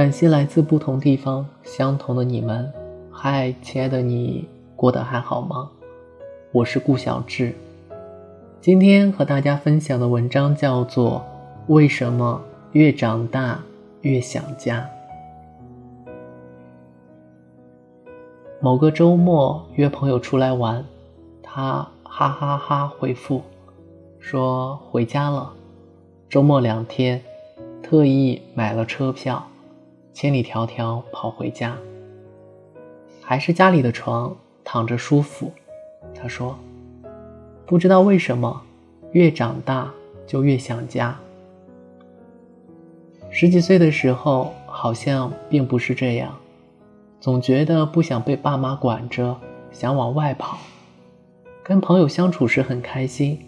感谢来自不同地方相同的你们。嗨，亲爱的你，过得还好吗？我是顾小志。今天和大家分享的文章叫做《为什么越长大越想家》。某个周末约朋友出来玩，他哈哈哈回复说回家了。周末两天，特意买了车票。千里迢迢跑回家，还是家里的床，躺着舒服。他说：“不知道为什么，越长大就越想家。十几岁的时候好像并不是这样，总觉得不想被爸妈管着，想往外跑。跟朋友相处时很开心，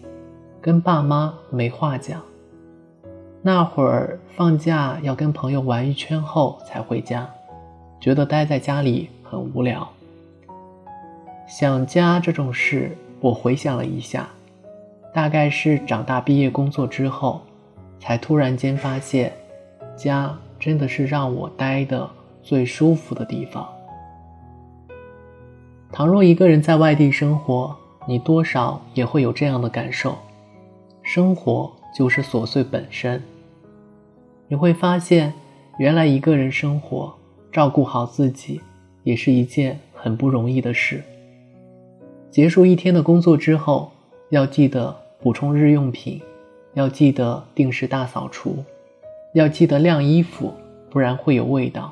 跟爸妈没话讲。”那会儿放假要跟朋友玩一圈后才回家，觉得待在家里很无聊。想家这种事，我回想了一下，大概是长大毕业工作之后，才突然间发现，家真的是让我待的最舒服的地方。倘若一个人在外地生活，你多少也会有这样的感受，生活就是琐碎本身。你会发现，原来一个人生活，照顾好自己，也是一件很不容易的事。结束一天的工作之后，要记得补充日用品，要记得定时大扫除，要记得晾衣服，不然会有味道。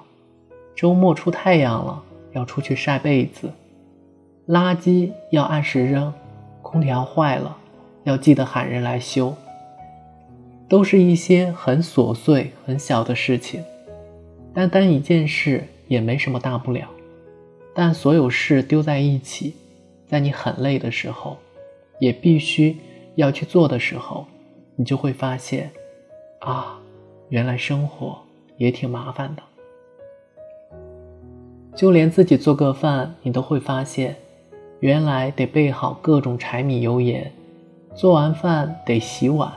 周末出太阳了，要出去晒被子。垃圾要按时扔，空调坏了，要记得喊人来修。都是一些很琐碎、很小的事情，单单一件事也没什么大不了。但所有事丢在一起，在你很累的时候，也必须要去做的时候，你就会发现，啊，原来生活也挺麻烦的。就连自己做个饭，你都会发现，原来得备好各种柴米油盐，做完饭得洗碗。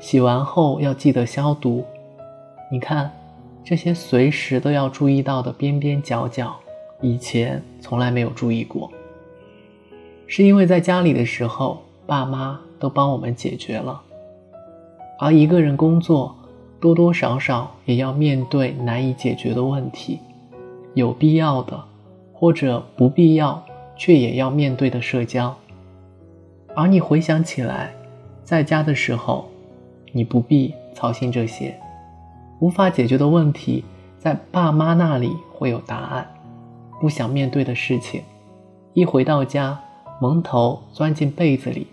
洗完后要记得消毒。你看，这些随时都要注意到的边边角角，以前从来没有注意过。是因为在家里的时候，爸妈都帮我们解决了。而一个人工作，多多少少也要面对难以解决的问题，有必要的，或者不必要却也要面对的社交。而你回想起来，在家的时候。你不必操心这些无法解决的问题，在爸妈那里会有答案。不想面对的事情，一回到家，蒙头钻进被子里，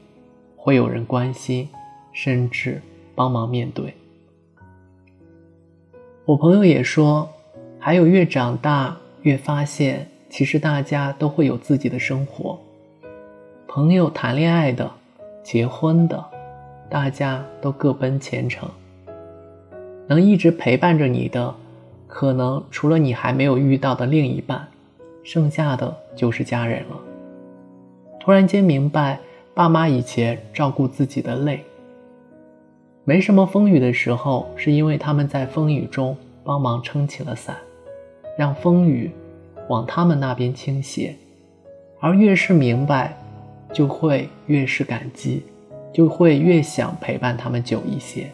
会有人关心，甚至帮忙面对。我朋友也说，还有越长大越发现，其实大家都会有自己的生活。朋友谈恋爱的，结婚的。大家都各奔前程，能一直陪伴着你的，可能除了你还没有遇到的另一半，剩下的就是家人了。突然间明白，爸妈以前照顾自己的累，没什么风雨的时候，是因为他们在风雨中帮忙撑起了伞，让风雨往他们那边倾斜。而越是明白，就会越是感激。就会越想陪伴他们久一些。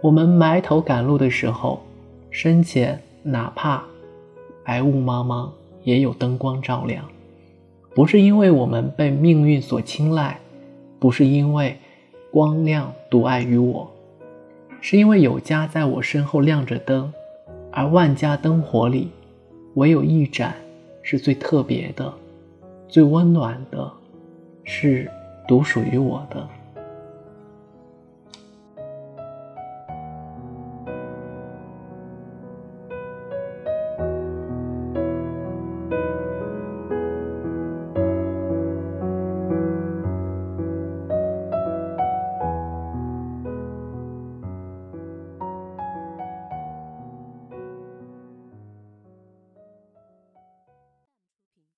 我们埋头赶路的时候，身前哪怕白雾茫茫，也有灯光照亮。不是因为我们被命运所青睐，不是因为光亮独爱于我，是因为有家在我身后亮着灯，而万家灯火里，唯有一盏是最特别的、最温暖的，是。独属于我的。